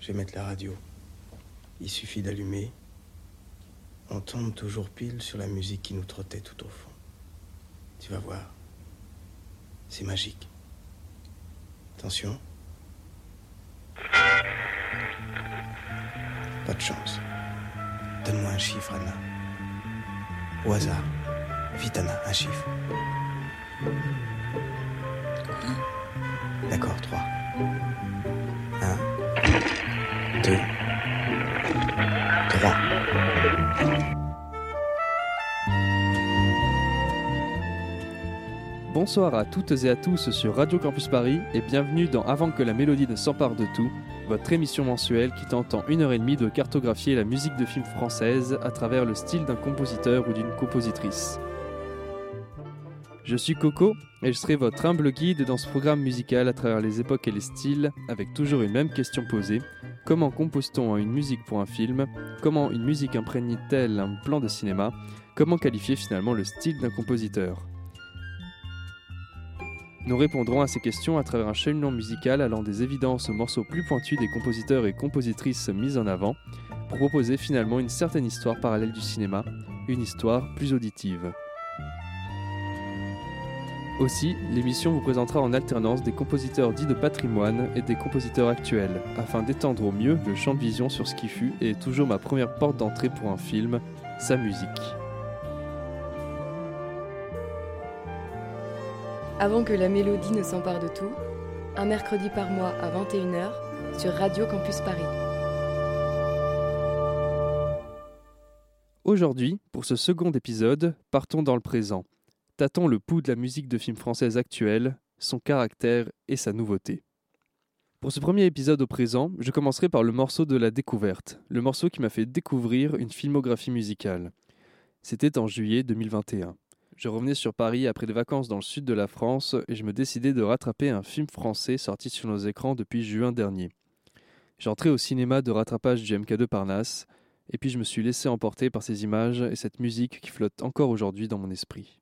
Je vais mettre la radio. Il suffit d'allumer. On tombe toujours pile sur la musique qui nous trottait tout au fond. Tu vas voir. C'est magique. Attention. Pas de chance. Donne-moi un chiffre, Anna. Au hasard. Vite, Anna, un chiffre. D'accord, trois. Bonsoir à toutes et à tous sur Radio Campus Paris et bienvenue dans Avant que la mélodie ne s'empare de tout, votre émission mensuelle qui tente en une heure et demie de cartographier la musique de films française à travers le style d'un compositeur ou d'une compositrice. Je suis Coco et je serai votre humble guide dans ce programme musical à travers les époques et les styles, avec toujours une même question posée. Comment compose-t-on une musique pour un film? Comment une musique imprègne-t-elle un plan de cinéma? Comment qualifier finalement le style d'un compositeur? Nous répondrons à ces questions à travers un cheminement musical allant des évidences aux morceaux plus pointus des compositeurs et compositrices mis en avant, pour proposer finalement une certaine histoire parallèle du cinéma, une histoire plus auditive. Aussi, l'émission vous présentera en alternance des compositeurs dits de patrimoine et des compositeurs actuels, afin d'étendre au mieux le champ de vision sur ce qui fut et est toujours ma première porte d'entrée pour un film, sa musique. Avant que la mélodie ne s'empare de tout, un mercredi par mois à 21h sur Radio Campus Paris. Aujourd'hui, pour ce second épisode, partons dans le présent tâtons le pouls de la musique de film française actuelle, son caractère et sa nouveauté. Pour ce premier épisode au présent, je commencerai par le morceau de la découverte, le morceau qui m'a fait découvrir une filmographie musicale. C'était en juillet 2021. Je revenais sur Paris après des vacances dans le sud de la France et je me décidais de rattraper un film français sorti sur nos écrans depuis juin dernier. J'entrais au cinéma de rattrapage du MK2 Parnasse, et puis je me suis laissé emporter par ces images et cette musique qui flotte encore aujourd'hui dans mon esprit.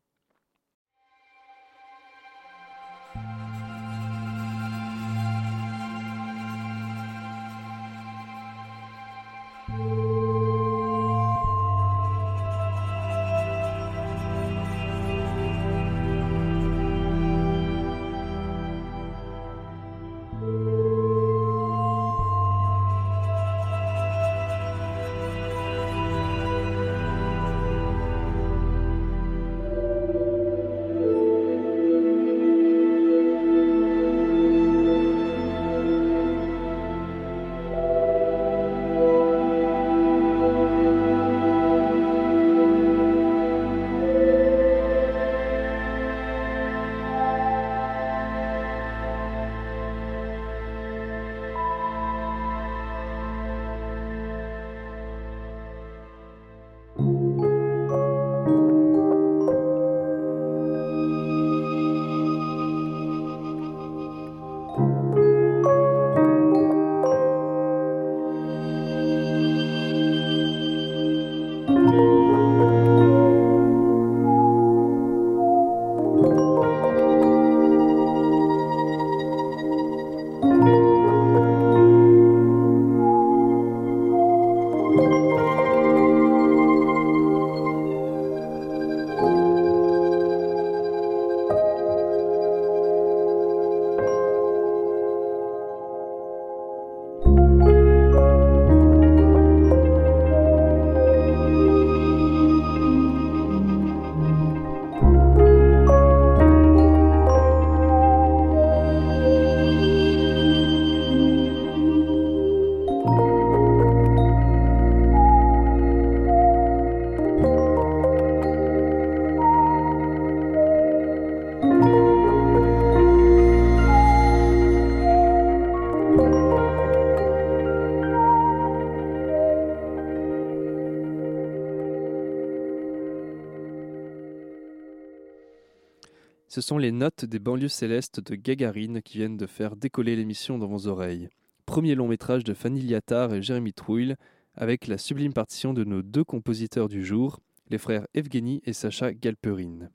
Ce sont les notes des banlieues célestes de Gagarine qui viennent de faire décoller l'émission dans vos oreilles. Premier long métrage de Fanny Liattard et Jérémy Trouille, avec la sublime partition de nos deux compositeurs du jour, les frères Evgeny et Sacha Galperine.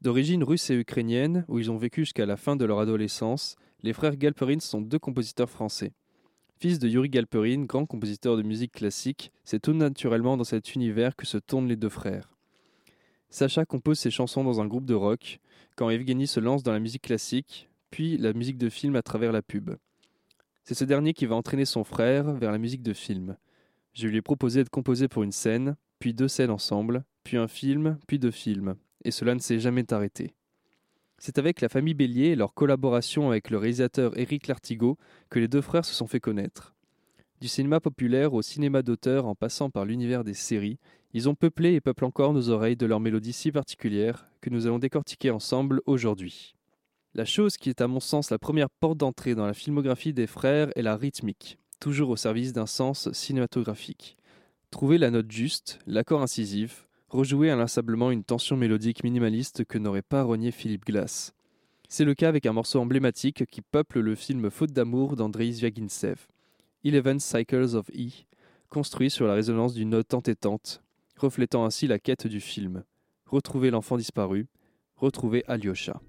D'origine russe et ukrainienne, où ils ont vécu jusqu'à la fin de leur adolescence, les frères Galperine sont deux compositeurs français. Fils de Yuri Galperin, grand compositeur de musique classique, c'est tout naturellement dans cet univers que se tournent les deux frères. Sacha compose ses chansons dans un groupe de rock, quand Evgeny se lance dans la musique classique, puis la musique de film à travers la pub. C'est ce dernier qui va entraîner son frère vers la musique de film. Je lui ai proposé de composer pour une scène, puis deux scènes ensemble, puis un film, puis deux films, et cela ne s'est jamais arrêté. C'est avec la famille Bélier et leur collaboration avec le réalisateur Éric Lartigot que les deux frères se sont fait connaître. Du cinéma populaire au cinéma d'auteur en passant par l'univers des séries, ils ont peuplé et peuplent encore nos oreilles de leurs mélodies si particulières que nous allons décortiquer ensemble aujourd'hui. La chose qui est à mon sens la première porte d'entrée dans la filmographie des frères est la rythmique, toujours au service d'un sens cinématographique. Trouver la note juste, l'accord incisif, rejouer inlassablement une tension mélodique minimaliste que n'aurait pas renié Philippe Glass. C'est le cas avec un morceau emblématique qui peuple le film Faute d'amour d'Andrei Zviagintsev, Eleven Cycles of E, construit sur la résonance d'une note entêtante, reflétant ainsi la quête du film. Retrouver l'enfant disparu, retrouver Alyosha.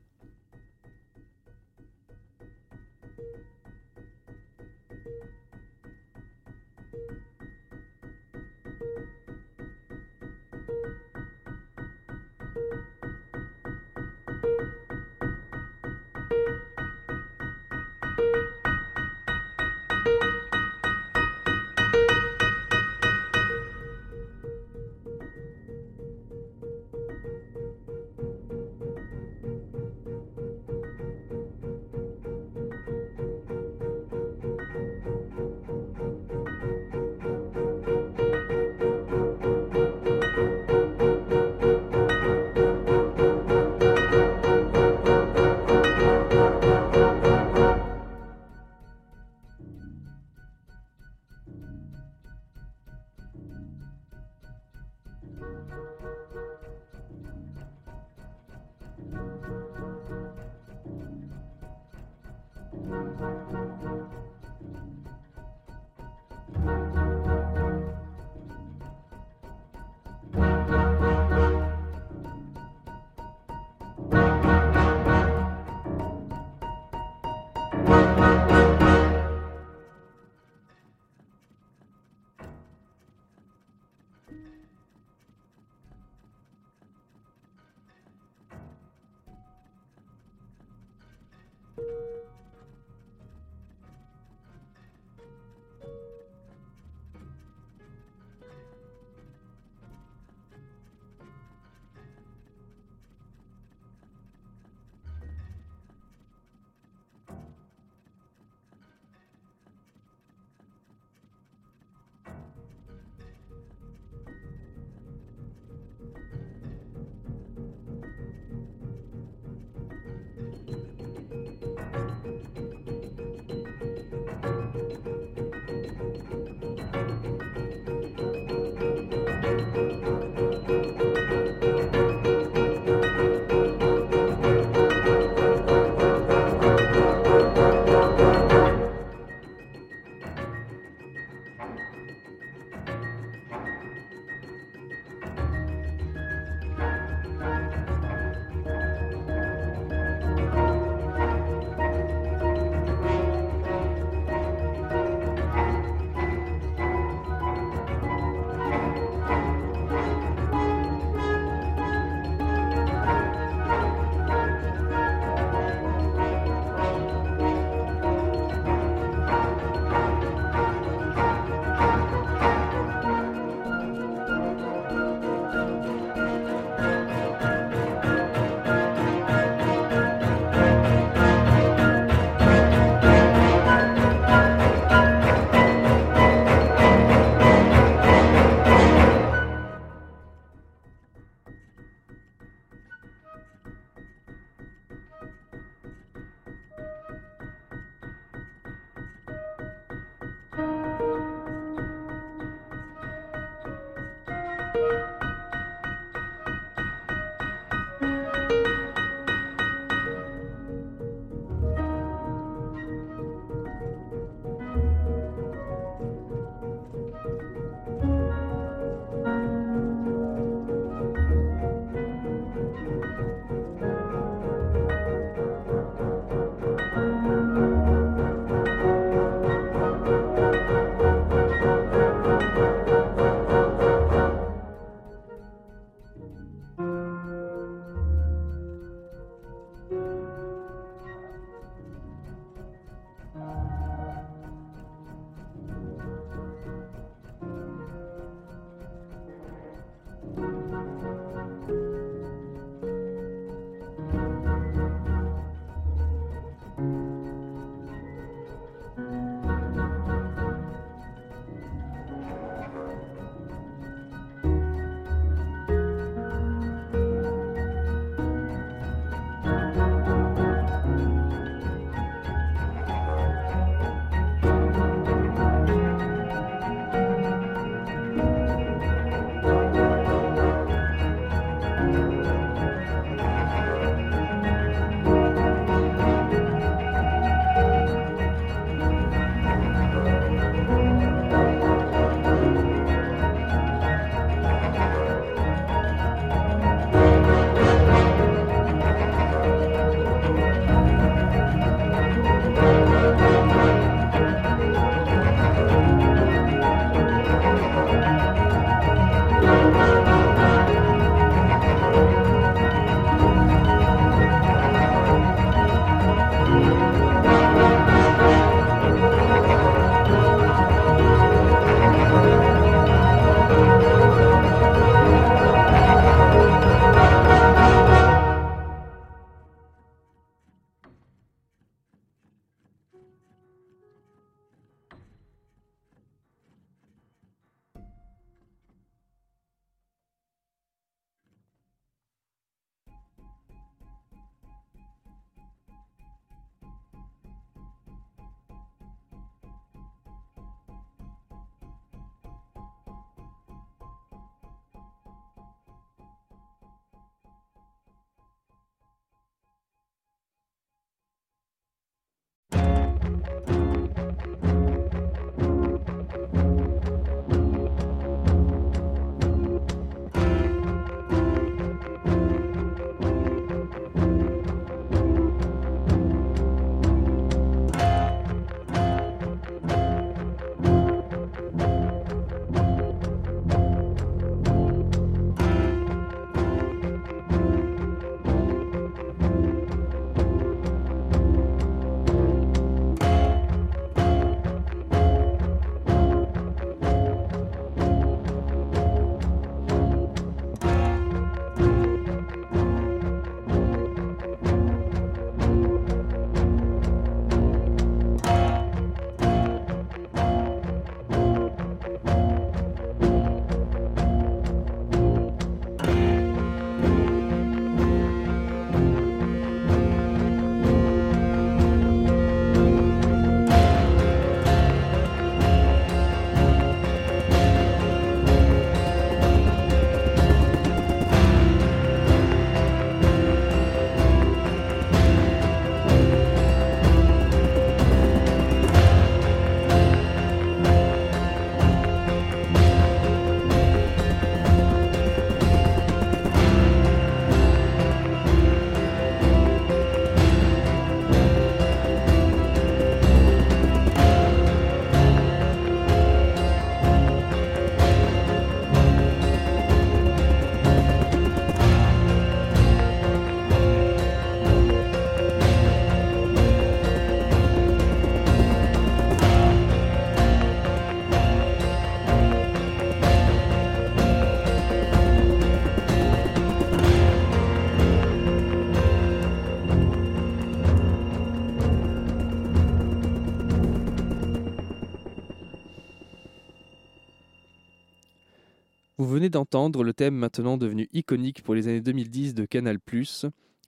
D'entendre le thème maintenant devenu iconique pour les années 2010 de Canal+,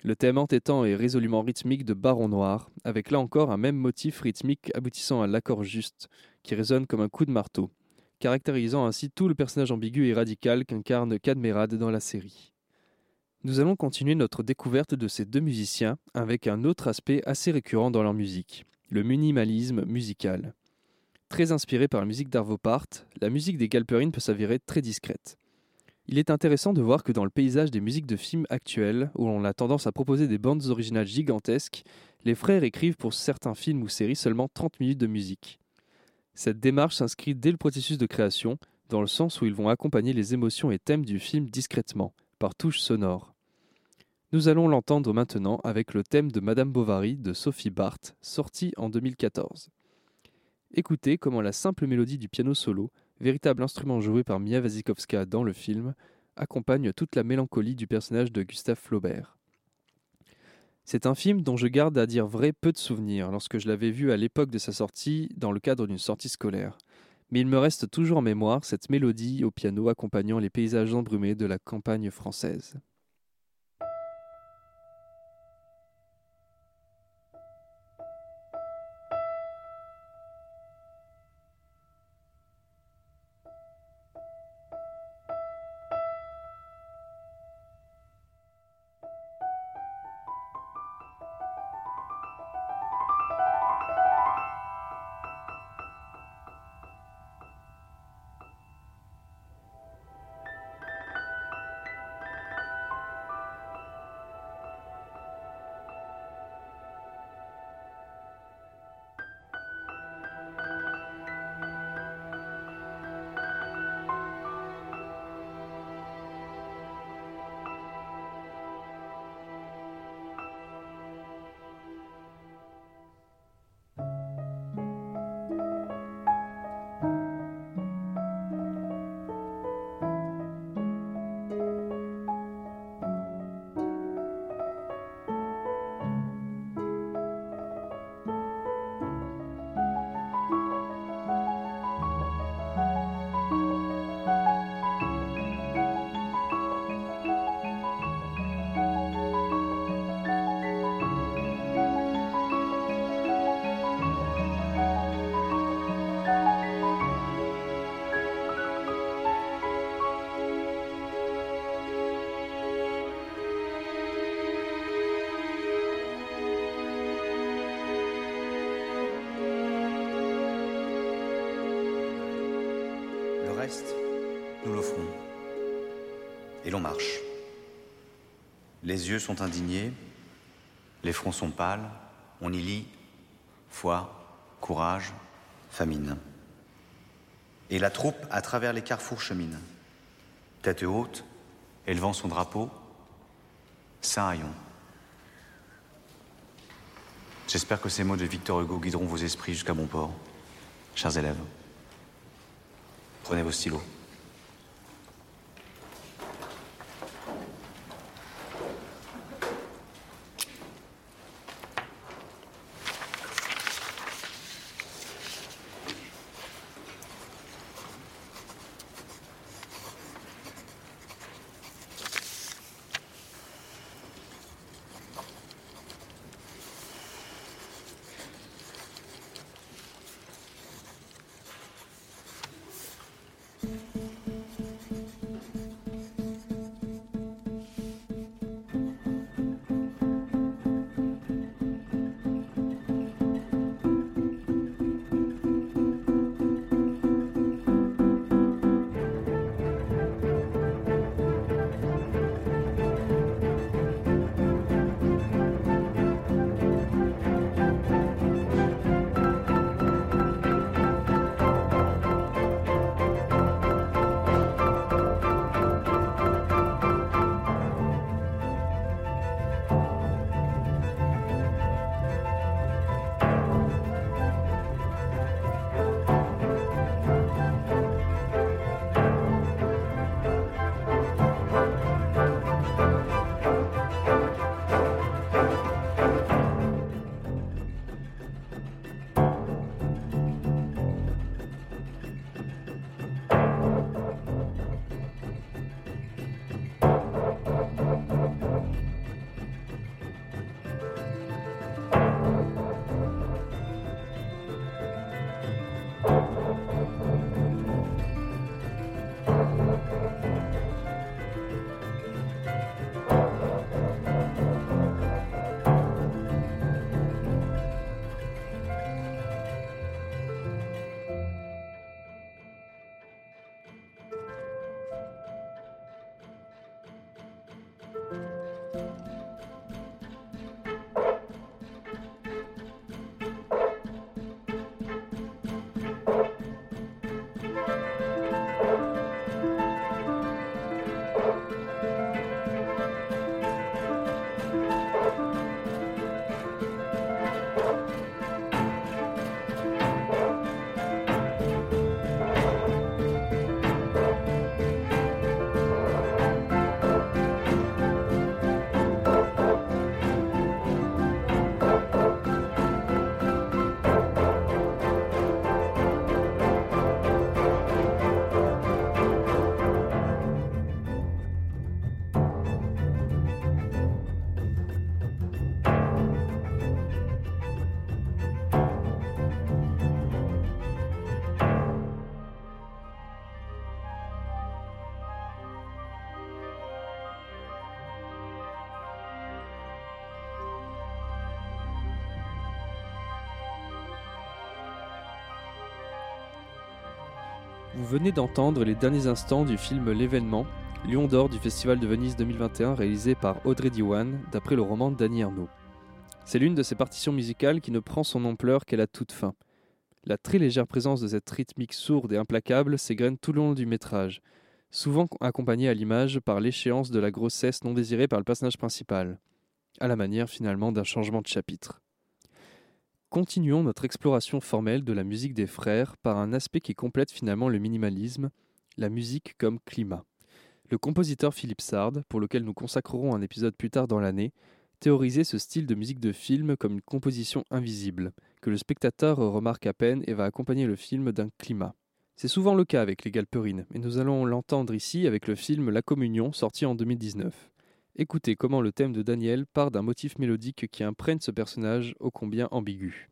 le thème entêtant et résolument rythmique de Baron Noir, avec là encore un même motif rythmique aboutissant à l'accord juste, qui résonne comme un coup de marteau, caractérisant ainsi tout le personnage ambigu et radical qu'incarne Cadmerade dans la série. Nous allons continuer notre découverte de ces deux musiciens avec un autre aspect assez récurrent dans leur musique, le minimalisme musical. Très inspiré par la musique d'Arvo Part, la musique des Galperines peut s'avérer très discrète. Il est intéressant de voir que dans le paysage des musiques de films actuelles, où l'on a tendance à proposer des bandes originales gigantesques, les frères écrivent pour certains films ou séries seulement 30 minutes de musique. Cette démarche s'inscrit dès le processus de création, dans le sens où ils vont accompagner les émotions et thèmes du film discrètement, par touches sonores. Nous allons l'entendre maintenant avec le thème de Madame Bovary de Sophie Barth, sorti en 2014. Écoutez comment la simple mélodie du piano solo véritable instrument joué par Mia Wasikowska dans le film, accompagne toute la mélancolie du personnage de Gustave Flaubert. C'est un film dont je garde à dire vrai peu de souvenirs lorsque je l'avais vu à l'époque de sa sortie dans le cadre d'une sortie scolaire. Mais il me reste toujours en mémoire cette mélodie au piano accompagnant les paysages embrumés de la campagne française. Marche. Les yeux sont indignés, les fronts sont pâles, on y lit foi, courage, famine. Et la troupe, à travers les carrefours, chemine. Tête haute, élevant son drapeau, Saint-Haillon. J'espère que ces mots de Victor Hugo guideront vos esprits jusqu'à bon port, chers élèves. Prenez vos stylos. Venez d'entendre les derniers instants du film L'événement, Lion d'or du Festival de Venise 2021 réalisé par Audrey Diwan d'après le roman Danny Arnaud. C'est l'une de ces partitions musicales qui ne prend son ampleur qu'à la toute fin. La très légère présence de cette rythmique sourde et implacable s'égrène tout le long du métrage, souvent accompagnée à l'image par l'échéance de la grossesse non désirée par le personnage principal, à la manière finalement d'un changement de chapitre. Continuons notre exploration formelle de la musique des frères par un aspect qui complète finalement le minimalisme, la musique comme climat. Le compositeur Philippe Sard, pour lequel nous consacrerons un épisode plus tard dans l'année, théorisait ce style de musique de film comme une composition invisible, que le spectateur remarque à peine et va accompagner le film d'un climat. C'est souvent le cas avec les Galperines, mais nous allons l'entendre ici avec le film La Communion sorti en 2019. Écoutez comment le thème de Daniel part d'un motif mélodique qui imprègne ce personnage ô combien ambigu.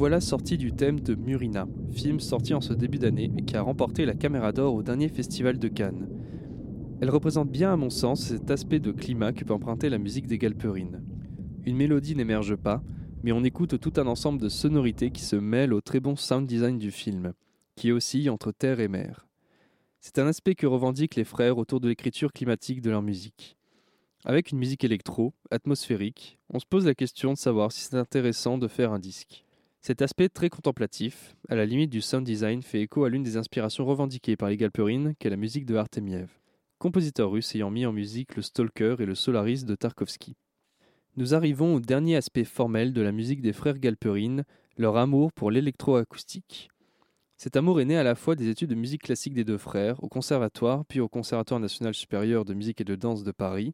Voilà sorti du thème de Murina, film sorti en ce début d'année et qui a remporté la Caméra d'Or au dernier festival de Cannes. Elle représente bien à mon sens cet aspect de climat que peut emprunter la musique des Galperines. Une mélodie n'émerge pas, mais on écoute tout un ensemble de sonorités qui se mêlent au très bon sound design du film, qui oscille entre terre et mer. C'est un aspect que revendiquent les frères autour de l'écriture climatique de leur musique. Avec une musique électro, atmosphérique, on se pose la question de savoir si c'est intéressant de faire un disque. Cet aspect très contemplatif, à la limite du sound design, fait écho à l'une des inspirations revendiquées par les Galperines, qu'est la musique de Artemiev, compositeur russe ayant mis en musique le Stalker et le Solaris de Tarkovsky. Nous arrivons au dernier aspect formel de la musique des frères Galperine, leur amour pour l'électroacoustique. Cet amour est né à la fois des études de musique classique des deux frères, au conservatoire puis au Conservatoire national supérieur de musique et de danse de Paris,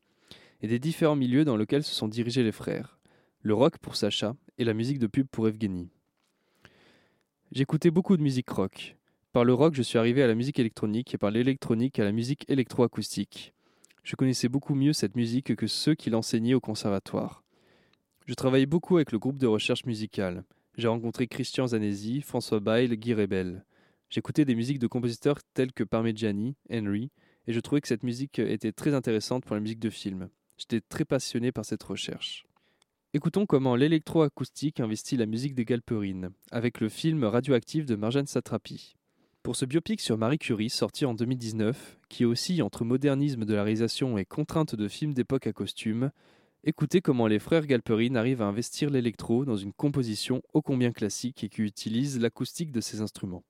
et des différents milieux dans lesquels se sont dirigés les frères. Le rock pour Sacha et la musique de pub pour Evgeny. J'écoutais beaucoup de musique rock. Par le rock, je suis arrivé à la musique électronique et par l'électronique à la musique électroacoustique. Je connaissais beaucoup mieux cette musique que ceux qui l'enseignaient au conservatoire. Je travaillais beaucoup avec le groupe de recherche musicale. J'ai rencontré Christian Zanesi, François Bail, Guy Rebel. J'écoutais des musiques de compositeurs tels que Parmigiani, Henry, et je trouvais que cette musique était très intéressante pour la musique de film. J'étais très passionné par cette recherche. Écoutons comment l'électroacoustique investit la musique des Galperines, avec le film Radioactif de Marjane Satrapi. Pour ce biopic sur Marie Curie, sorti en 2019, qui oscille entre modernisme de la réalisation et contrainte de films d'époque à costume, écoutez comment les frères Galperine arrivent à investir l'électro dans une composition ô combien classique et qui utilise l'acoustique de ces instruments.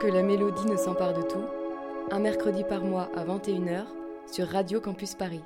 Que la mélodie ne s'empare de tout, un mercredi par mois à 21h sur Radio Campus Paris.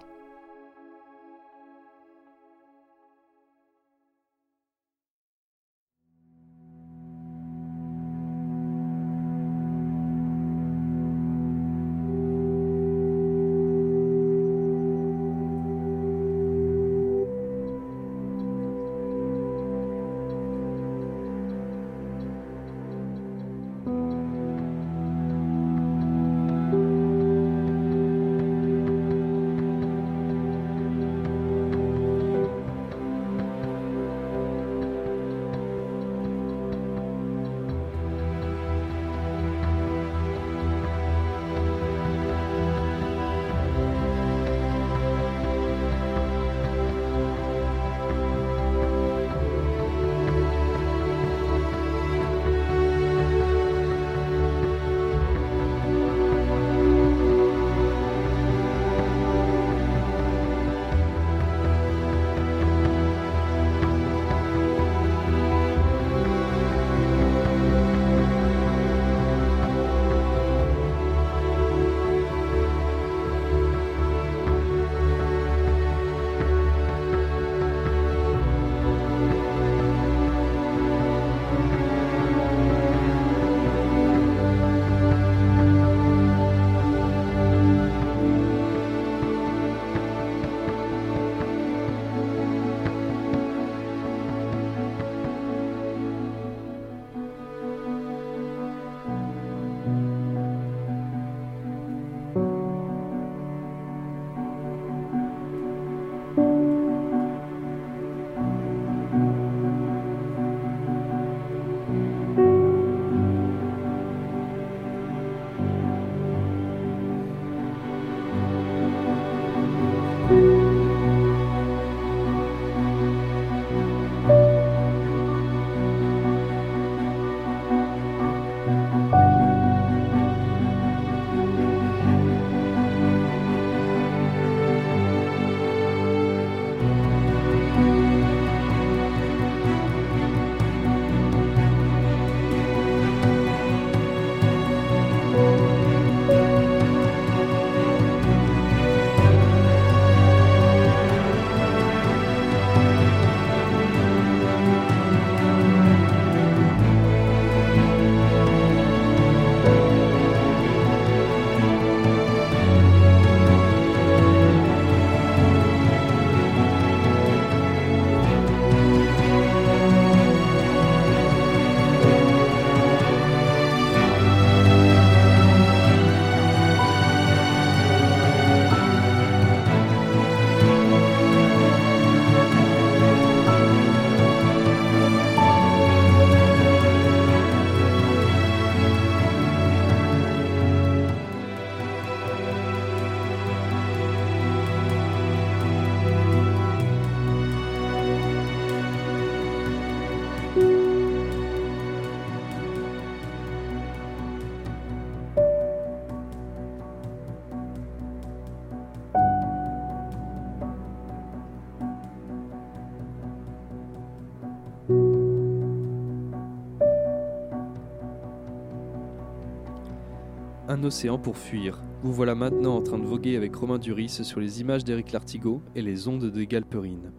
Un océan pour fuir. Vous voilà maintenant en train de voguer avec Romain Duris sur les images d'Éric Lartigot et les ondes de Galperine.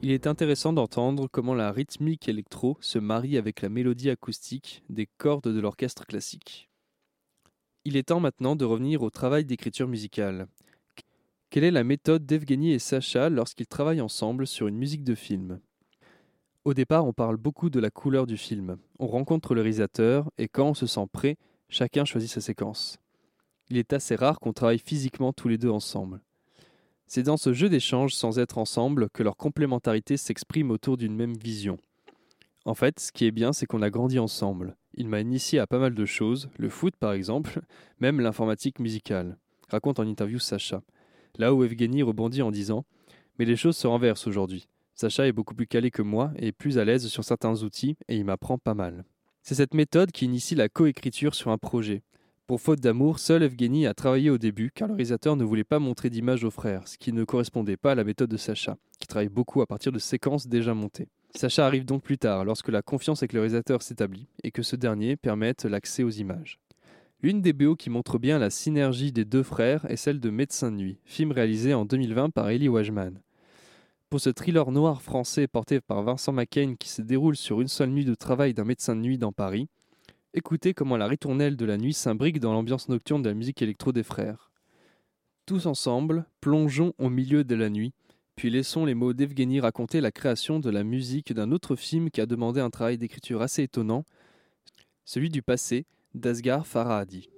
Il est intéressant d'entendre comment la rythmique électro se marie avec la mélodie acoustique des cordes de l'orchestre classique. Il est temps maintenant de revenir au travail d'écriture musicale. Quelle est la méthode d'Evgeny et Sacha lorsqu'ils travaillent ensemble sur une musique de film? Au départ, on parle beaucoup de la couleur du film. On rencontre le réalisateur et quand on se sent prêt, Chacun choisit sa séquence. Il est assez rare qu'on travaille physiquement tous les deux ensemble. C'est dans ce jeu d'échange sans être ensemble que leur complémentarité s'exprime autour d'une même vision. En fait, ce qui est bien, c'est qu'on a grandi ensemble. Il m'a initié à pas mal de choses, le foot par exemple, même l'informatique musicale, raconte en interview Sacha. Là où Evgeny rebondit en disant Mais les choses se renversent aujourd'hui. Sacha est beaucoup plus calé que moi et plus à l'aise sur certains outils et il m'apprend pas mal. C'est cette méthode qui initie la coécriture sur un projet. Pour faute d'amour, seul Evgeny a travaillé au début car le réalisateur ne voulait pas montrer d'image aux frères, ce qui ne correspondait pas à la méthode de Sacha, qui travaille beaucoup à partir de séquences déjà montées. Sacha arrive donc plus tard, lorsque la confiance avec le réalisateur s'établit et que ce dernier permette l'accès aux images. L'une des BO qui montre bien la synergie des deux frères est celle de Médecin de nuit, film réalisé en 2020 par Eli Wajman. Pour ce thriller noir français porté par Vincent McCain qui se déroule sur une seule nuit de travail d'un médecin de nuit dans Paris, écoutez comment la ritournelle de la nuit s'imbrique dans l'ambiance nocturne de la musique électro des frères. Tous ensemble, plongeons au milieu de la nuit, puis laissons les mots d'Evgeny raconter la création de la musique d'un autre film qui a demandé un travail d'écriture assez étonnant, celui du passé d'Asghar Farhadi.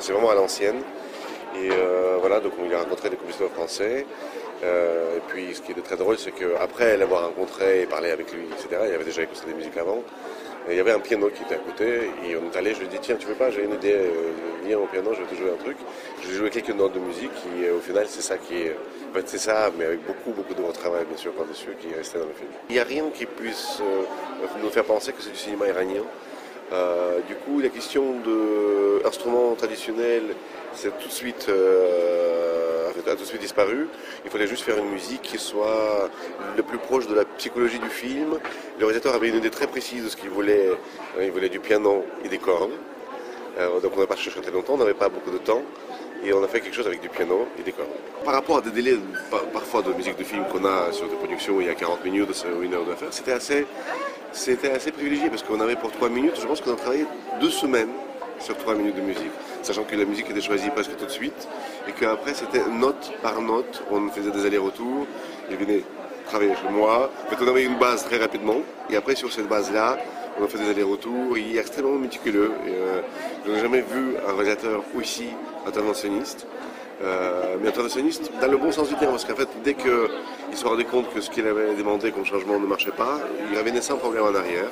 C'est vraiment à l'ancienne. Et euh, voilà, donc il a rencontré des compositeurs français. Euh, et puis ce qui est très drôle, c'est qu'après l'avoir rencontré et parlé avec lui, etc., il avait déjà écouté des musiques avant. Il y avait un piano qui était à côté. Et on est allé, je lui ai dit, tiens, tu veux pas, j'ai une idée, euh, viens au piano, je vais te jouer un truc. Je lui ai joué quelques notes de musique et au final, c'est ça qui est. C'est ça, mais avec beaucoup, beaucoup de travail, bien sûr, par-dessus, qui est resté dans le film. Il n'y a rien qui puisse nous faire penser que c'est du cinéma iranien. Euh, du coup, la question de instruments traditionnels, c'est tout de suite, euh, a tout de suite disparu. Il fallait juste faire une musique qui soit le plus proche de la psychologie du film. Le réalisateur avait une idée très précise de ce qu'il voulait. Il voulait du piano et des cordes. Euh, donc on n'a pas cherché très longtemps, on n'avait pas beaucoup de temps. Et on a fait quelque chose avec du piano et des cordes. Par rapport à des délais parfois de musique de film qu'on a sur des productions il y a 40 minutes ou une heure d'affaires, c'était assez c'était assez privilégié parce qu'on avait pour trois minutes, je pense qu'on a travaillé deux semaines sur trois minutes de musique, sachant que la musique était choisie presque tout de suite et qu'après c'était note par note, on faisait des allers-retours, il venait travailler chez moi, en fait on avait une base très rapidement et après sur cette base-là, on a fait des allers-retours, il est extrêmement méticuleux. Euh, je n'ai jamais vu un réalisateur aussi interventionniste. Euh, mais interventionniste dans le bon sens du terme, parce qu'en fait, dès qu'il se rendait compte que ce qu'il avait demandé comme changement ne marchait pas, il revenait sans problème en arrière.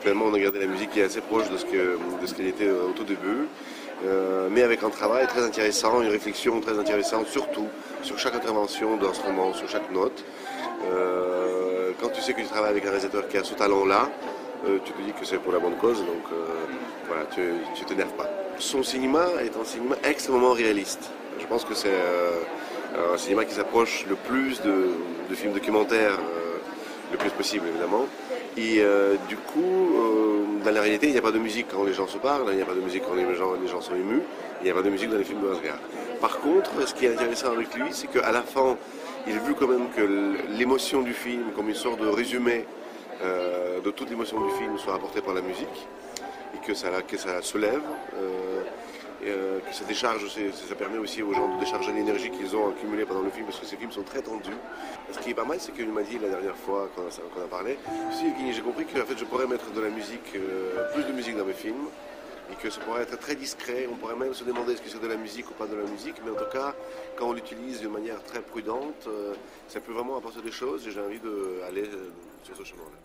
Finalement, on a gardé la musique qui est assez proche de ce qu'elle était au tout début, euh, mais avec un travail très intéressant, une réflexion très intéressante, surtout sur chaque intervention d'instrument, sur chaque note. Euh, quand tu sais que tu travailles avec un réalisateur qui a ce talent-là, tu te dis que c'est pour la bonne cause, donc voilà, tu ne t'énerves pas. Son cinéma est un cinéma extrêmement réaliste. Je pense que c'est euh, un cinéma qui s'approche le plus de, films documentaires, euh, le plus possible évidemment. Et euh, du coup, dans la réalité, il n'y a pas de musique quand les gens se parlent, il n'y a pas de musique quand les gens, sont émus, il n'y a pas de musique dans les films de Asgard. Par contre, ce qui est intéressant avec lui, c'est qu'à la fin, il a vu quand même que l'émotion du film, comme une sorte de résumé euh, de toute l'émotion du film, soit apportée par la musique, et que ça, que ça se lève. Euh, euh, que ça décharge, ça permet aussi aux gens de décharger l'énergie qu'ils ont accumulée pendant le film, parce que ces films sont très tendus. Ce qui est pas mal, c'est qu'il m'a dit la dernière fois qu'on a, parlé, j'ai compris que fait, je pourrais mettre de la musique, euh, plus de musique dans mes films, et que ça pourrait être très discret. On pourrait même se demander est-ce que c'est de la musique ou pas de la musique, mais en tout cas, quand on l'utilise de manière très prudente, euh, ça peut vraiment apporter des choses, et j'ai envie d'aller sur ce chemin-là.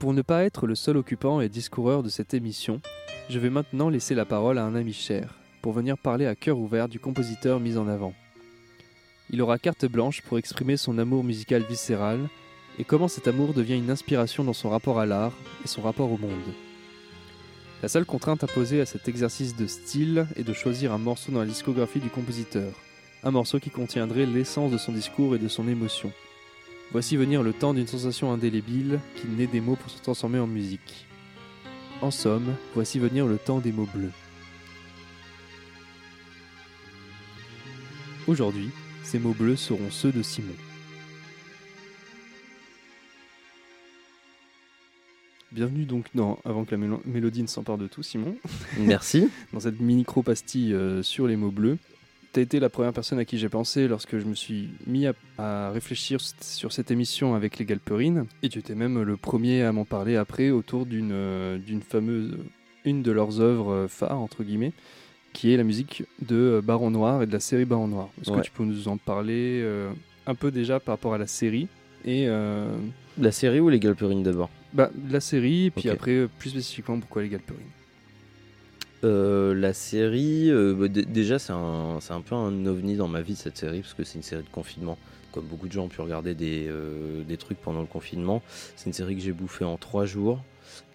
Pour ne pas être le seul occupant et discoureur de cette émission, je vais maintenant laisser la parole à un ami cher, pour venir parler à cœur ouvert du compositeur mis en avant. Il aura carte blanche pour exprimer son amour musical viscéral et comment cet amour devient une inspiration dans son rapport à l'art et son rapport au monde. La seule contrainte imposée à cet exercice de style est de choisir un morceau dans la discographie du compositeur, un morceau qui contiendrait l'essence de son discours et de son émotion. Voici venir le temps d'une sensation indélébile qui naît des mots pour se transformer en musique. En somme, voici venir le temps des mots bleus. Aujourd'hui, ces mots bleus seront ceux de Simon. Bienvenue donc dans Avant que la mélodie ne s'empare de tout, Simon. Merci. dans cette mini-cro-pastille euh, sur les mots bleus tu as été la première personne à qui j'ai pensé lorsque je me suis mis à, réfléchir sur cette émission avec les Galperines. Et tu étais même le premier à m'en parler après autour d'une euh, fameuse, une de leurs œuvres euh, phares, entre guillemets, qui est la musique de euh, Baron Noir et de la série Baron Noir. Est-ce que tu peux nous en parler un peu déjà par rapport à la série et La série ou les Galperines d'abord? Bah, La série, et puis après, plus spécifiquement, pourquoi les Galperines? Euh, la série, euh, bah, déjà c'est un, un, peu un ovni dans ma vie cette série parce que c'est une série de confinement. Comme beaucoup de gens ont pu regarder des, euh, des trucs pendant le confinement, c'est une série que j'ai bouffée en trois jours,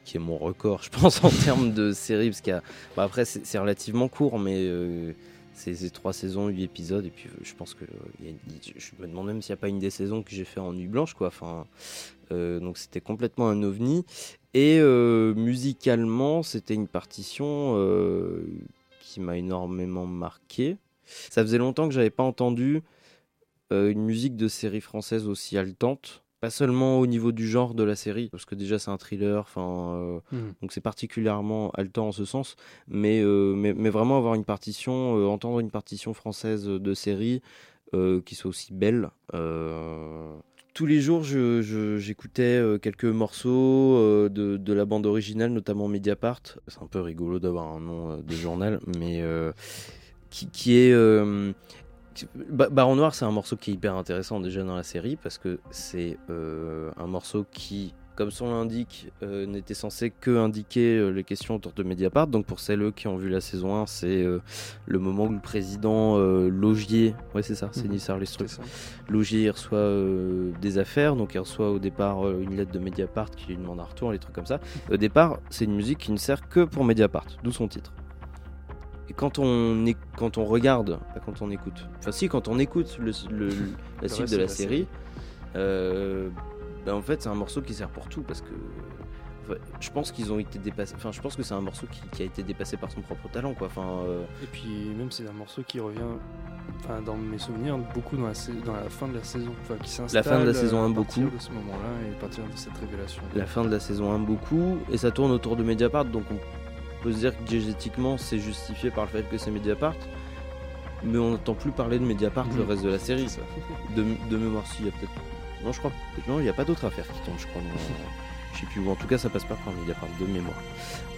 qui est mon record, je pense, en termes de série. Parce qu'il bah, après c'est relativement court, mais c'est trois saisons, huit épisodes, et puis je pense que je me demande même s'il n'y a pas une des saisons que j'ai fait en nuit blanche, quoi. Enfin, donc c'était complètement un ovni. Et euh, musicalement, c'était une partition euh, qui m'a énormément marqué. Ça faisait longtemps que j'avais pas entendu euh, une musique de série française aussi haletante. Pas seulement au niveau du genre de la série, parce que déjà c'est un thriller, enfin, euh, Mhm. donc c'est particulièrement haletant en ce sens, mais, euh, mais, mais vraiment avoir une partition, euh, entendre une partition française de série qui soit aussi belle. Tous les jours, j'écoutais euh, quelques morceaux euh, de, la bande originale, notamment Mediapart. C'est un peu rigolo d'avoir un nom euh, de journal, mais qui, est. Baron Noir, c'est un morceau qui est hyper intéressant déjà dans la série parce que c'est un morceau qui, comme son l'indique, euh, n'était censé que indiquer euh, les questions autour de Mediapart. Donc pour celles qui ont vu la saison 1, c'est euh, le moment où le président Logier, ouais c'est ça, c'est Mhm. Nissar Lestruc. Logier reçoit des affaires, donc il reçoit au départ une lettre de Mediapart qui lui demande un retour, les trucs comme ça. Au départ, c'est une musique qui ne sert que pour Mediapart, d'où son titre. Et quand on, quand on regarde, pas quand on écoute, enfin si, quand on écoute le, le- la suite de la la série, ben, en fait c'est un morceau qui sert pour tout parce que enfin, je pense qu'ils ont été dépassés. Enfin, je pense que c'est un morceau qui, qui a été dépassé par son propre talent, quoi. Enfin, euh, Et puis même c'est un morceau qui revient, enfin dans mes souvenirs, beaucoup dans la, sa- dans la fin de la saison, enfin qui s'installe. fin de la saison euh, un, à partir beaucoup. de ce moment-là et à partir de cette révélation. la fin de la saison 1 beaucoup et ça tourne autour de Mediapart donc on peut se dire que diégétiquement c'est justifié par le fait que c'est Mediapart mais on n'entend plus parler de Mediapart le reste de la série ça. de, de mémoire si il y a peut-être non je crois non il n'y a pas d'autres affaires qui tournent je crois dans- je sais plus ou en tout cas ça passe pas par Mediapart de mémoire.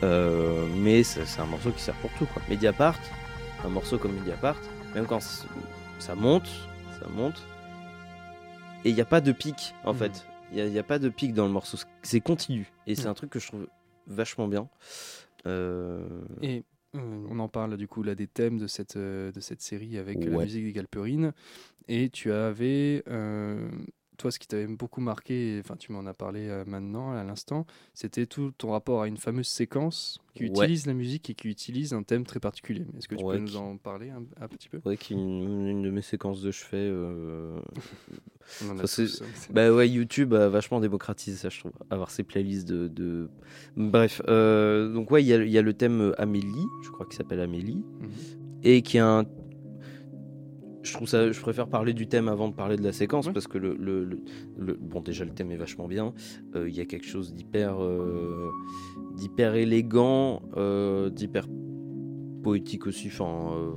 Euh, mais c'est un morceau qui sert pour tout quoi. Mediapart un morceau comme Mediapart même quand ça monte ça monte et il n'y a pas de pic en Mhm. fait. Il n'y a, pas de pic dans le morceau. C'est continu et c'est Mhm. un truc que je trouve vachement bien. Euh, Et euh, on en parle du coup là des thèmes de cette, euh, de cette série avec la musique des Galperines. Et tu avais, euh, toi, ce qui t'avait beaucoup marqué, enfin tu m'en as parlé euh, maintenant, à l'instant, c'était tout ton rapport à une fameuse séquence qui Ouais. utilise la musique et qui utilise un thème très particulier. Est-ce que tu Ouais, peux qui- nous en parler un, un petit peu? Ouais, qui est une, une de mes séquences de chevet euh, Ça, hein, Bah ouais, YouTube a vachement démocratisé ça, je trouve. Avoir ses playlists de. de- Bref, euh, donc ouais, il y, a- il y a le thème euh, Amélie, je crois qu'il s'appelle Amélie, Mhm. et qui a un. Je trouve ça, je préfère parler du thème avant de parler de la séquence Ouais. parce que le, le- le- le- bon déjà le thème est vachement bien. Euh, Il y a quelque chose d'hyper, euh, d'hyper élégant, euh, d'hyper poétique aussi. Enfin,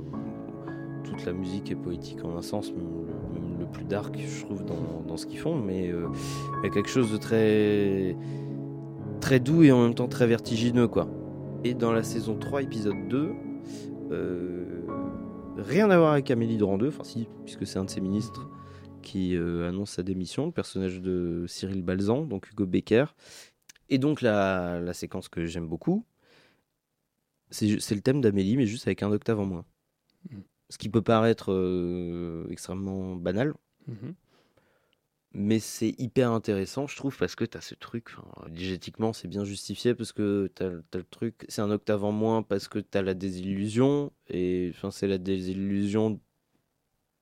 toute la musique est poétique en un sens, même le, même le plus dark, je trouve, dans, dans ce qu'ils font. Mais il y a quelque chose de très, très doux et en même temps très vertigineux, quoi. Et dans la saison 3, épisode 2, euh, rien à voir avec Amélie Durand 2, enfin si, puisque c'est un de ses ministres qui euh, annonce sa démission, le personnage de Cyril Balzan, donc Hugo Becker. Et donc la, la séquence que j'aime beaucoup, c'est le thème d'Amélie, mais juste avec un octave en moins. Mhm. Ce qui peut paraître euh, extrêmement banal, Mhm. Mais c'est hyper intéressant, je trouve, parce que tu as ce truc, enfin, digétiquement, c'est bien justifié, parce que tu as, le truc, c'est un octave en moins, parce que tu as la désillusion, et c'est la désillusion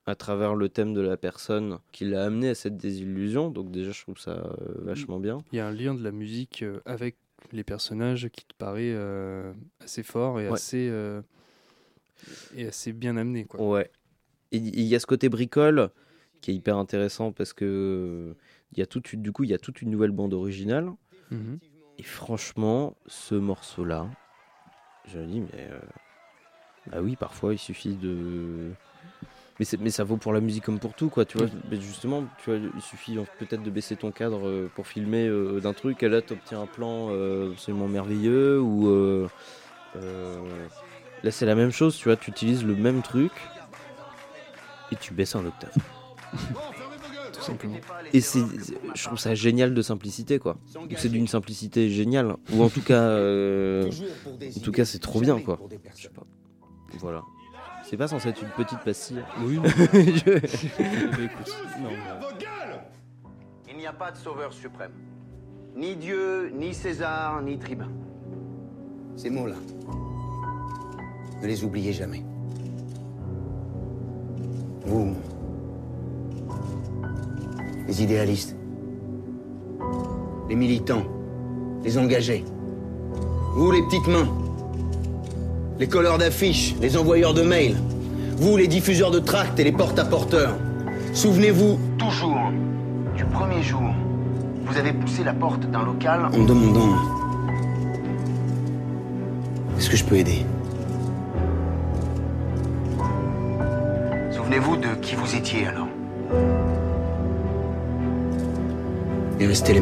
à travers le thème de la personne qui l'a amené à cette désillusion, donc déjà, je trouve ça euh, vachement bien. Il y a un lien de la musique euh, avec les personnages qui te paraît euh, assez fort et Ouais. assez euh, et assez bien amené quoi. Ouais. Il y a ce côté bricole qui est hyper intéressant parce que euh, il y a toute une- du coup il y a toute une nouvelle bande originale Mhm. et franchement ce morceau là je me dis mais euh, ah oui parfois il suffit de mais, c'est- mais ça vaut pour la musique comme pour tout quoi tu vois Oui. mais justement tu vois il suffit peut-être de baisser ton cadre euh, pour filmer euh, d'un truc et là tu obtiens un plan euh, absolument merveilleux ou euh, là c'est la même chose tu vois tu utilises le même truc et tu baisses un octave Tout simplement. et c'est je trouve ça génial de simplicité quoi c'est d'une simplicité géniale ou en tout cas euh, en tout cas c'est trop bien quoi Je sais pas. voilà c'est pas censé être une petite pastille Oui. Je- écoute, non, Il n'y a pas de sauveur suprême. Ni Dieu, ni César, ni tribun. Ces mots-là, ne les oubliez jamais. Vous, les idéalistes, les militants, les engagés, vous, les petites mains, les colleurs d'affiches, les envoyeurs de mails, vous, les diffuseurs de tracts et les porte-à-porteurs, Souvenez-vous, Toujours, du premier jour, vous avez poussé la porte d'un local. en me demandant. Est-ce que je peux aider? Souvenez-vous de qui vous étiez alors. Et restez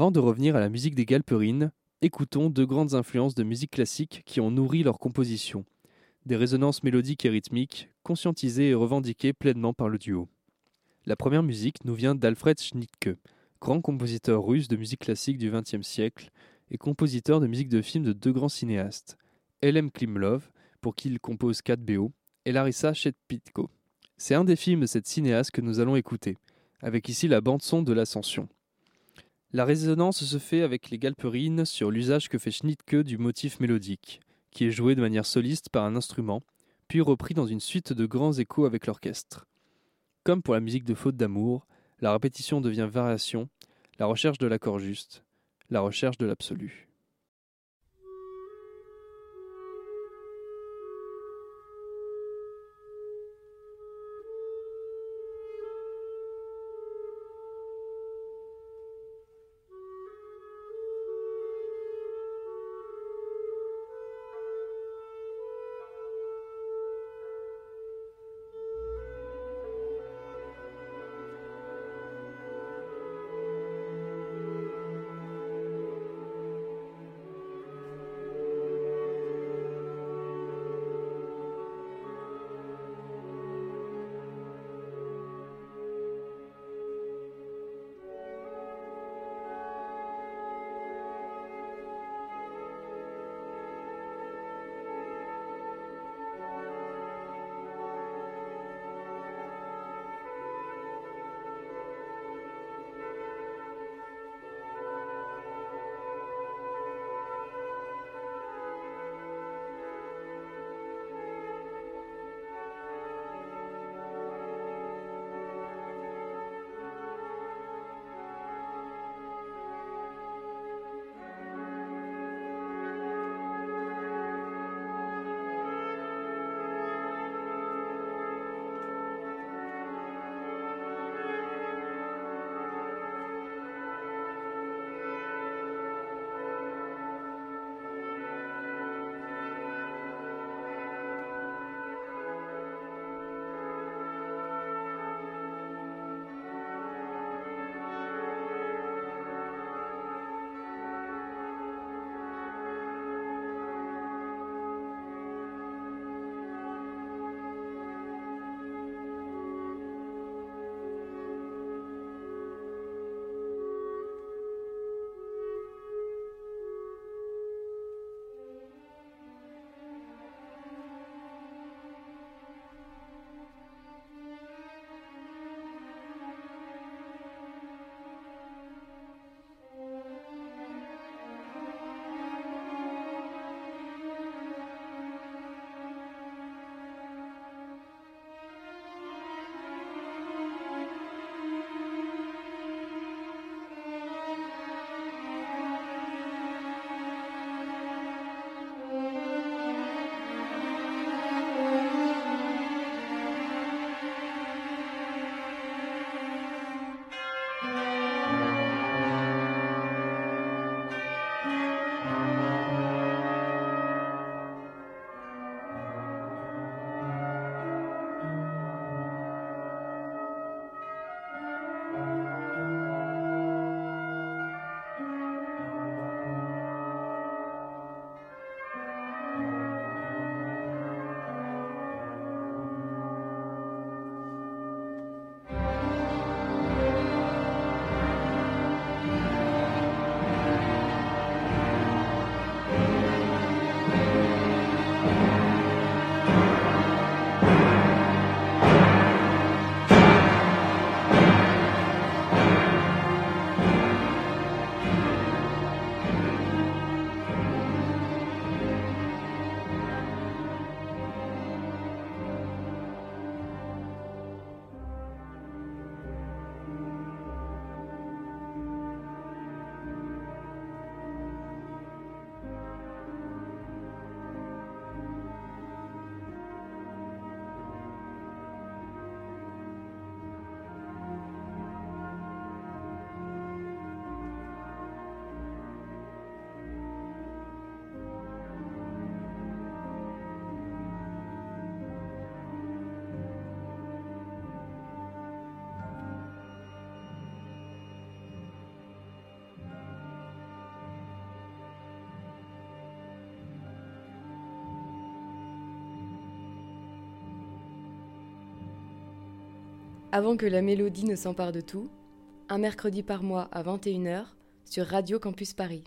Avant de revenir à la musique des Galperines, écoutons deux grandes influences de musique classique qui ont nourri leur composition. Des résonances mélodiques et rythmiques, conscientisées et revendiquées pleinement par le duo. La première musique nous vient d'Alfred Schnittke, grand compositeur russe de musique classique du XXe siècle et compositeur de musique de film de deux grands cinéastes, L.M. Klimlov, pour qui il compose 4 BO, et Larissa Shepitko. C'est un des films de cette cinéaste que nous allons écouter, avec ici la bande-son de l'Ascension. La résonance se fait avec les galperines sur l'usage que fait Schnittke du motif mélodique, qui est joué de manière soliste par un instrument, puis repris dans une suite de grands échos avec l'orchestre. Comme pour la musique de Faute d'amour, la répétition devient variation, la recherche de l'accord juste, la recherche de l'absolu. Avant que la mélodie ne s'empare de tout, un mercredi par mois à 21h sur Radio Campus Paris.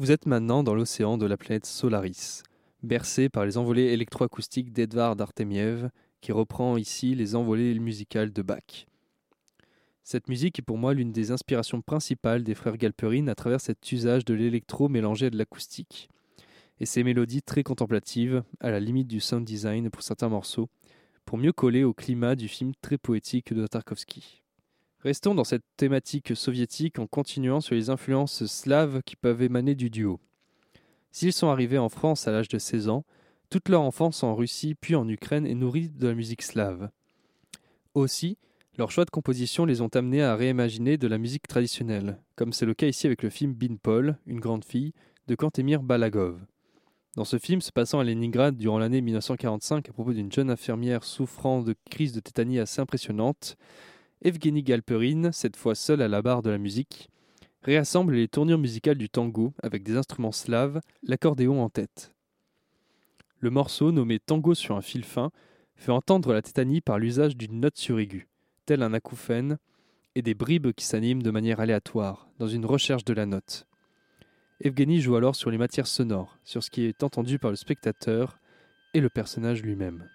Vous êtes maintenant dans l'océan de la planète Solaris, bercé par les envolées électroacoustiques d'Edvard Artemiev, qui reprend ici les envolées musicales de Bach. Cette musique est pour moi l'une des inspirations principales des frères Galperine à travers cet usage de l'électro mélangé à de l'acoustique. Et ces mélodies très contemplatives, à la limite du sound design pour certains morceaux, pour mieux coller au climat du film très poétique de Tarkovsky. Restons dans cette thématique soviétique en continuant sur les influences slaves qui peuvent émaner du duo. S'ils sont arrivés en France à l'âge de 16 ans, toute leur enfance en Russie puis en Ukraine est nourrie de la musique slave. Aussi, leurs choix de composition les ont amenés à réimaginer de la musique traditionnelle, comme c'est le cas ici avec le film Bin Paul, une grande fille, de Kantemir Balagov. Dans ce film se passant à Leningrad durant l'année 1945 à propos d'une jeune infirmière souffrant de crise de tétanie assez impressionnante, Evgeny Galperine, cette fois seul à la barre de la musique, réassemble les tournures musicales du tango avec des instruments slaves, l'accordéon en tête. Le morceau, nommé Tango sur un fil fin, fait entendre la tétanie par l'usage d'une note suraiguë, tel un acouphène, et des bribes qui s'animent de manière aléatoire, dans une recherche de la note. Evgeny joue alors sur les matières sonores, sur ce qui est entendu par le spectateur et le personnage lui-même.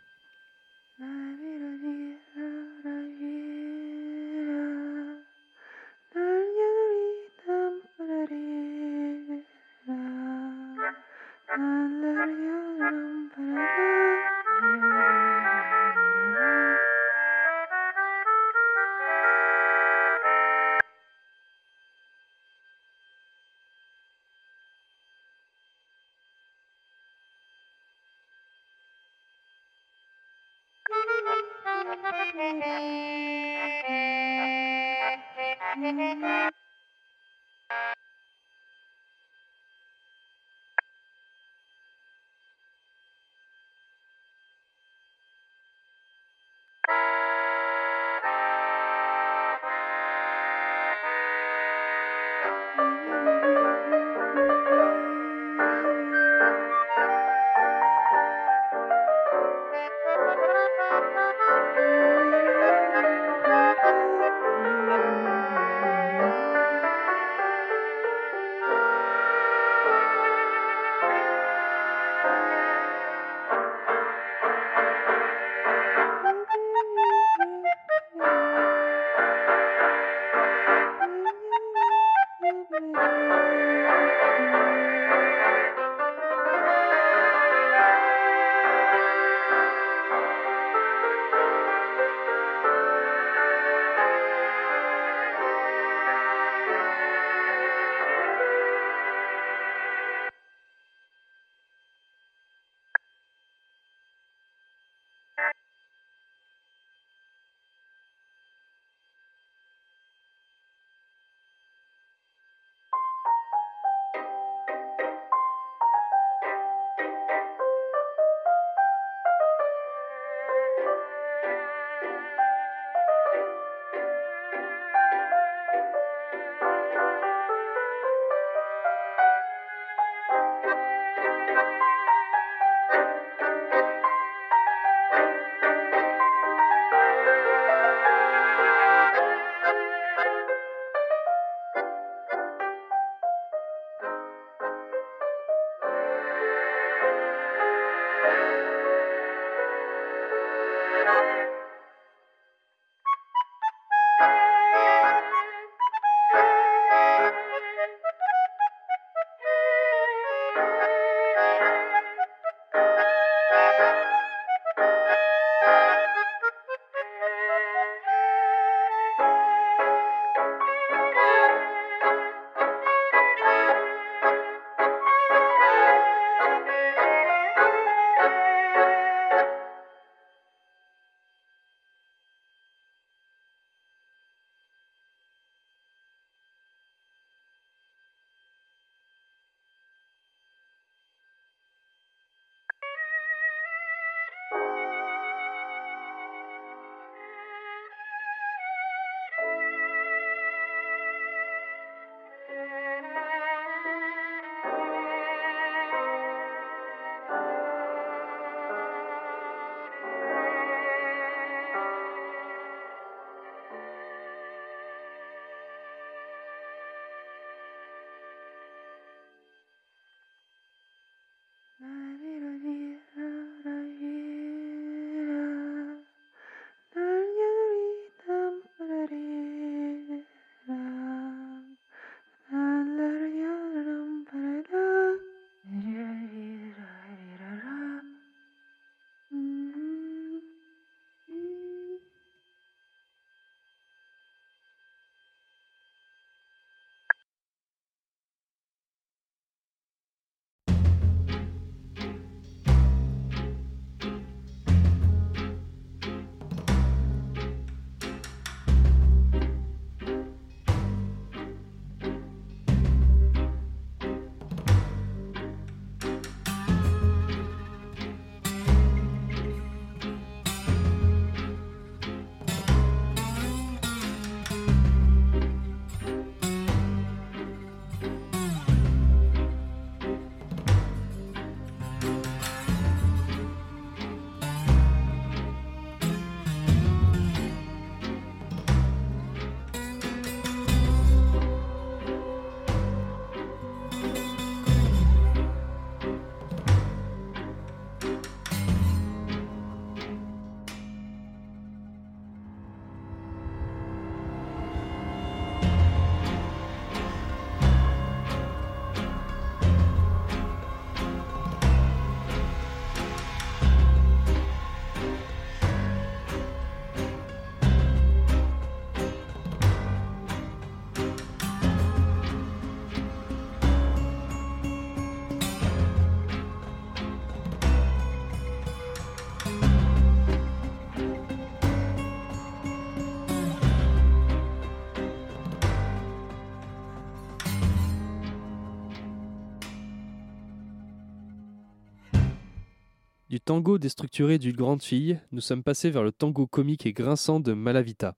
Tango déstructuré d'une grande fille, nous sommes passés vers le tango comique et grinçant de Malavita,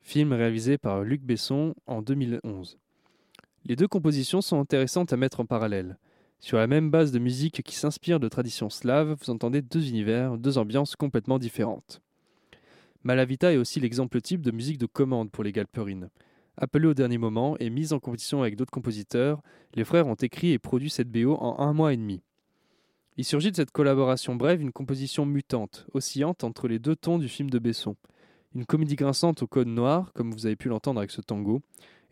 film réalisé par Luc Besson en 2011. Les deux compositions sont intéressantes à mettre en parallèle. Sur la même base de musique qui s'inspire de traditions slaves, vous entendez deux univers, deux ambiances complètement différentes. Malavita est aussi l'exemple type de musique de commande pour les Galperines. Appelés au dernier moment et mis en compétition avec d'autres compositeurs, les frères ont écrit et produit cette BO en un mois et demi. Il surgit de cette collaboration brève une composition mutante, oscillante entre les deux tons du film de Besson. Une comédie grinçante au code noir, comme vous avez pu l'entendre avec ce tango,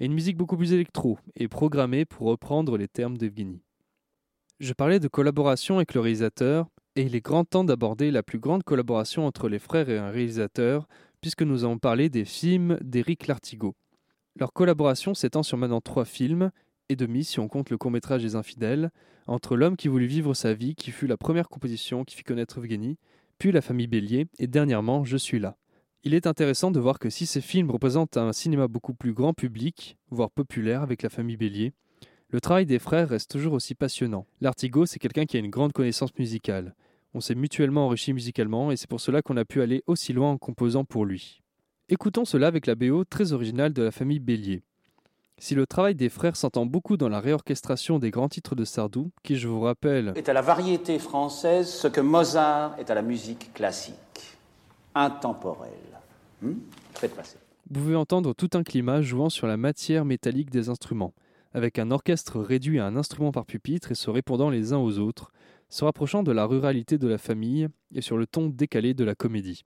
et une musique beaucoup plus électro, et programmée pour reprendre les termes d'Evgeny. Je parlais de collaboration avec le réalisateur, et il est grand temps d'aborder la plus grande collaboration entre les frères et un réalisateur, puisque nous avons parlé des films d'Éric Lartigot. Leur collaboration s'étend sur maintenant trois films, et demi si on compte le court-métrage des infidèles, entre L'homme qui voulut vivre sa vie, qui fut la première composition qui fit connaître Evgeny, puis La famille Bélier, et dernièrement Je suis là. Il est intéressant de voir que si ces films représentent un cinéma beaucoup plus grand public, voire populaire avec La famille Bélier, le travail des frères reste toujours aussi passionnant. L'artigo, c'est quelqu'un qui a une grande connaissance musicale. On s'est mutuellement enrichi musicalement et c'est pour cela qu'on a pu aller aussi loin en composant pour lui. Écoutons cela avec la BO très originale de la famille Bélier. Si le travail des frères s'entend beaucoup dans la réorchestration des grands titres de Sardou, qui je vous rappelle est à la variété française ce que Mozart est à la musique classique, intemporelle. Hmm? Faites passer. Vous pouvez entendre tout un climat jouant sur la matière métallique des instruments avec un orchestre réduit à un instrument par pupitre et se répondant les uns aux autres, se rapprochant de la ruralité de la famille et sur le ton décalé de la comédie.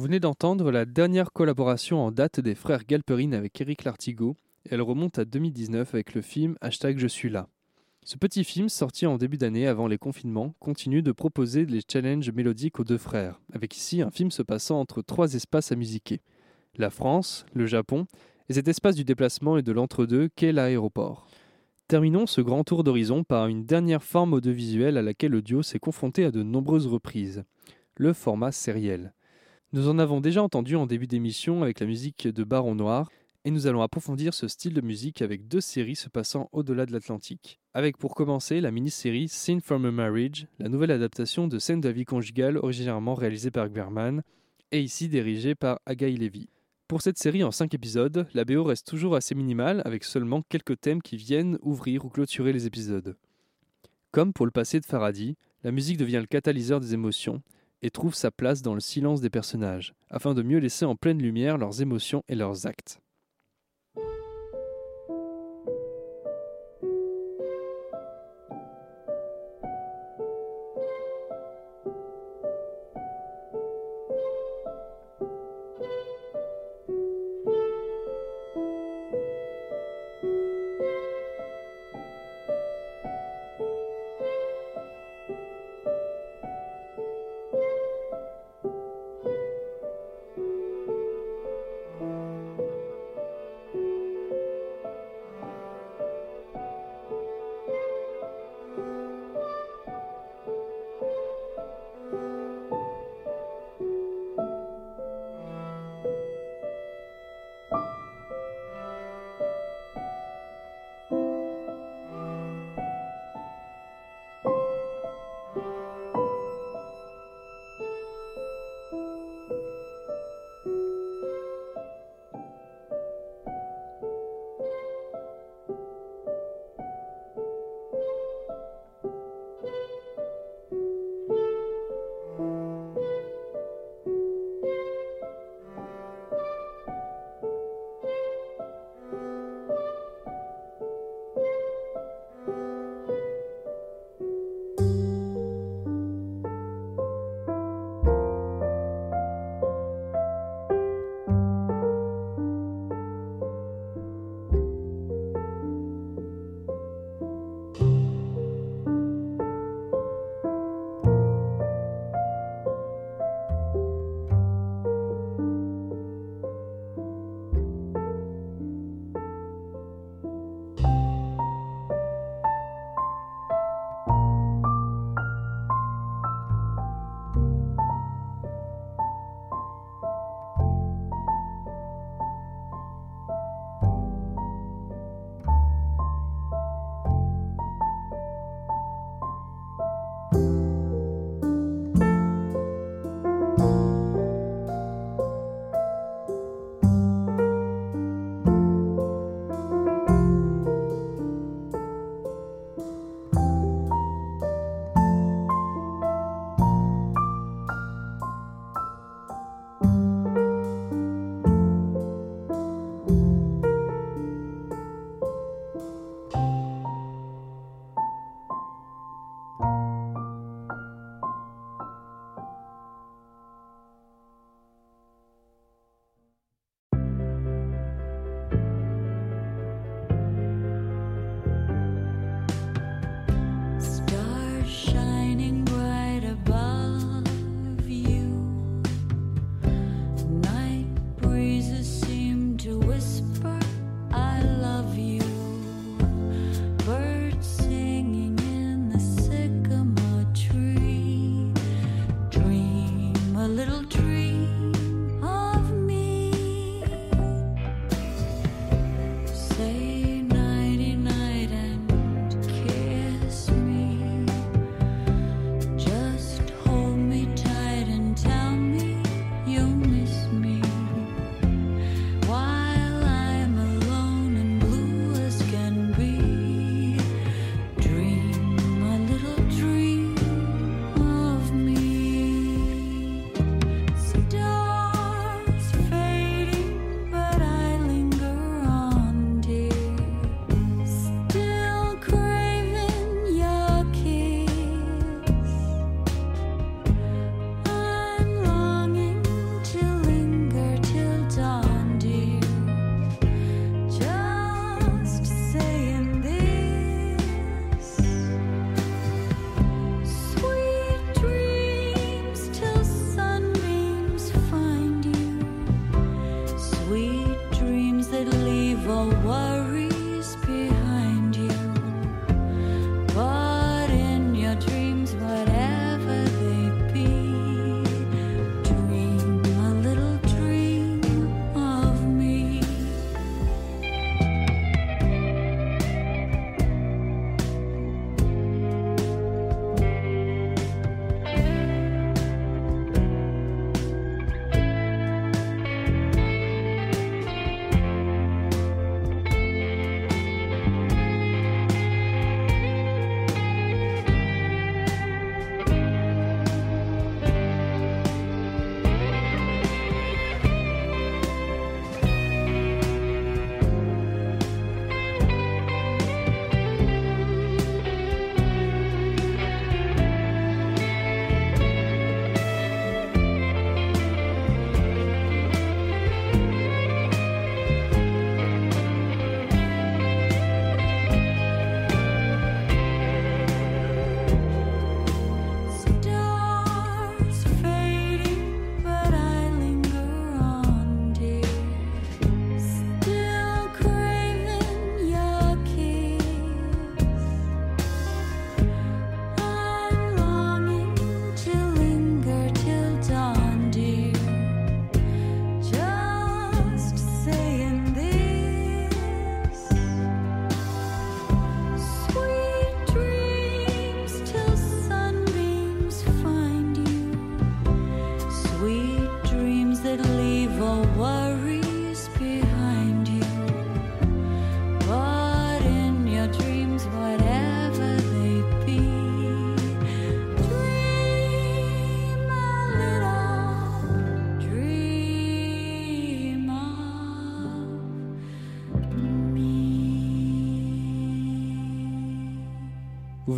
Vous venez d'entendre la dernière collaboration en date des frères Galperine avec Eric Lartigot, elle remonte à 2019 avec le film Hashtag Je suis là. Ce petit film, sorti en début d'année avant les confinements, continue de proposer les challenges mélodiques aux deux frères, avec ici un film se passant entre trois espaces à musiquer la France, le Japon, et cet espace du déplacement et de l'entre-deux qu'est l'aéroport. Terminons ce grand tour d'horizon par une dernière forme audiovisuelle à laquelle le duo s'est confronté à de nombreuses reprises le format sériel. Nous en avons déjà entendu en début d'émission avec la musique de Baron Noir, et nous allons approfondir ce style de musique avec deux séries se passant au-delà de l'Atlantique. Avec pour commencer la mini-série Scene from a Marriage, la nouvelle adaptation de scène de la vie conjugale originairement réalisée par Berman, et ici dirigée par Agaï Levy. Pour cette série en 5 épisodes, la BO reste toujours assez minimale avec seulement quelques thèmes qui viennent ouvrir ou clôturer les épisodes. Comme pour le passé de Faraday, la musique devient le catalyseur des émotions et trouve sa place dans le silence des personnages, afin de mieux laisser en pleine lumière leurs émotions et leurs actes.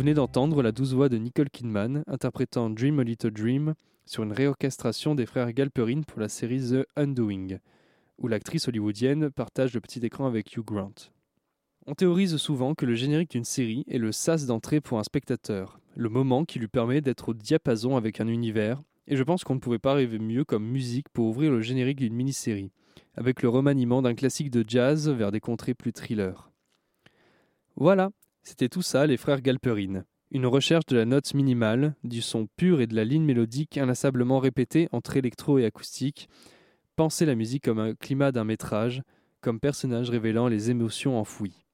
Venez d'entendre la douce voix de Nicole Kidman interprétant Dream a Little Dream sur une réorchestration des frères Galperin pour la série The Undoing, où l'actrice hollywoodienne partage le petit écran avec Hugh Grant. On théorise souvent que le générique d'une série est le sas d'entrée pour un spectateur, le moment qui lui permet d'être au diapason avec un univers, et je pense qu'on ne pouvait pas rêver mieux comme musique pour ouvrir le générique d'une mini-série, avec le remaniement d'un classique de jazz vers des contrées plus thriller. Voilà, c'était tout ça, les frères Galperin. Une recherche de la note minimale, du son pur et de la ligne mélodique inlassablement répétée entre électro et acoustique. Pensez la musique comme un climat d'un métrage, comme personnage révélant les émotions enfouies.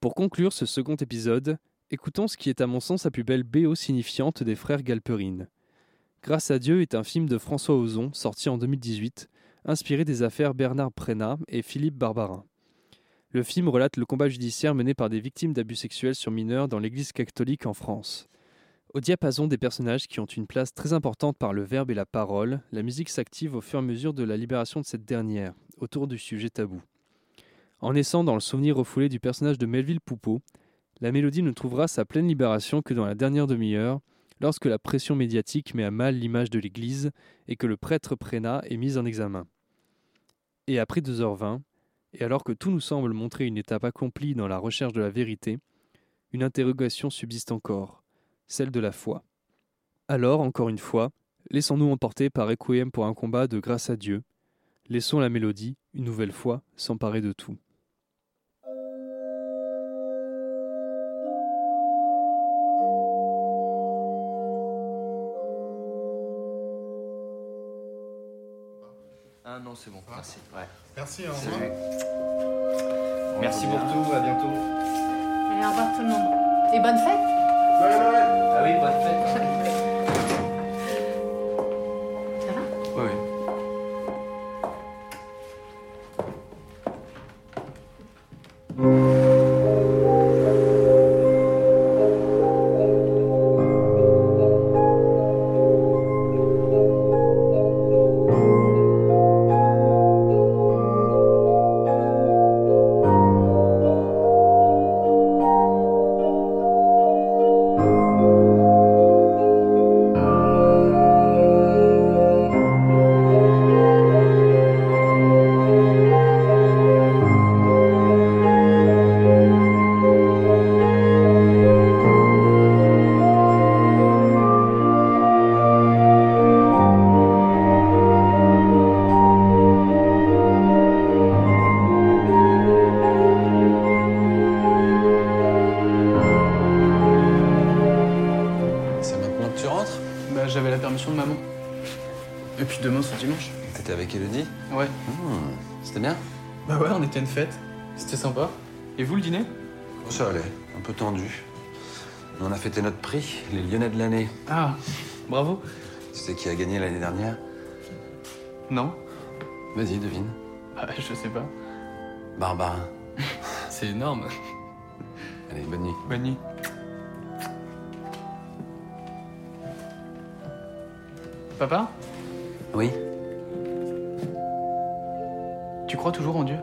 Pour conclure ce second épisode, écoutons ce qui est à mon sens la plus belle BO signifiante des frères Galperin. Grâce à Dieu est un film de François Ozon sorti en 2018, inspiré des affaires Bernard Prénat et Philippe Barbarin. Le film relate le combat judiciaire mené par des victimes d'abus sexuels sur mineurs dans l'Église catholique en France. Au diapason des personnages qui ont une place très importante par le verbe et la parole, la musique s'active au fur et à mesure de la libération de cette dernière, autour du sujet tabou. En naissant dans le souvenir refoulé du personnage de Melville Poupeau, la mélodie ne trouvera sa pleine libération que dans la dernière demi-heure, lorsque la pression médiatique met à mal l'image de l'Église et que le prêtre Prénat est mis en examen. Et après 2h20, et alors que tout nous semble montrer une étape accomplie dans la recherche de la vérité, une interrogation subsiste encore, celle de la foi. Alors, encore une fois, laissons-nous emporter par Requiem pour un combat de grâce à Dieu, laissons la mélodie, une nouvelle fois, s'emparer de tout. C'est bon, merci. Ouais. Merci, au Salut. Merci pour tout, à bientôt. Allez, au revoir tout le monde. Et bonne fête Ah oui, bonne fête. Fêté notre prix, les Lyonnais de l'année. Ah, bravo. Tu sais qui a gagné l'année dernière? Non Vas-y, devine. Bah, je sais pas. Barbarin. C'est énorme. Allez, bonne nuit. Bonne nuit. Papa? Oui Tu crois toujours en Dieu?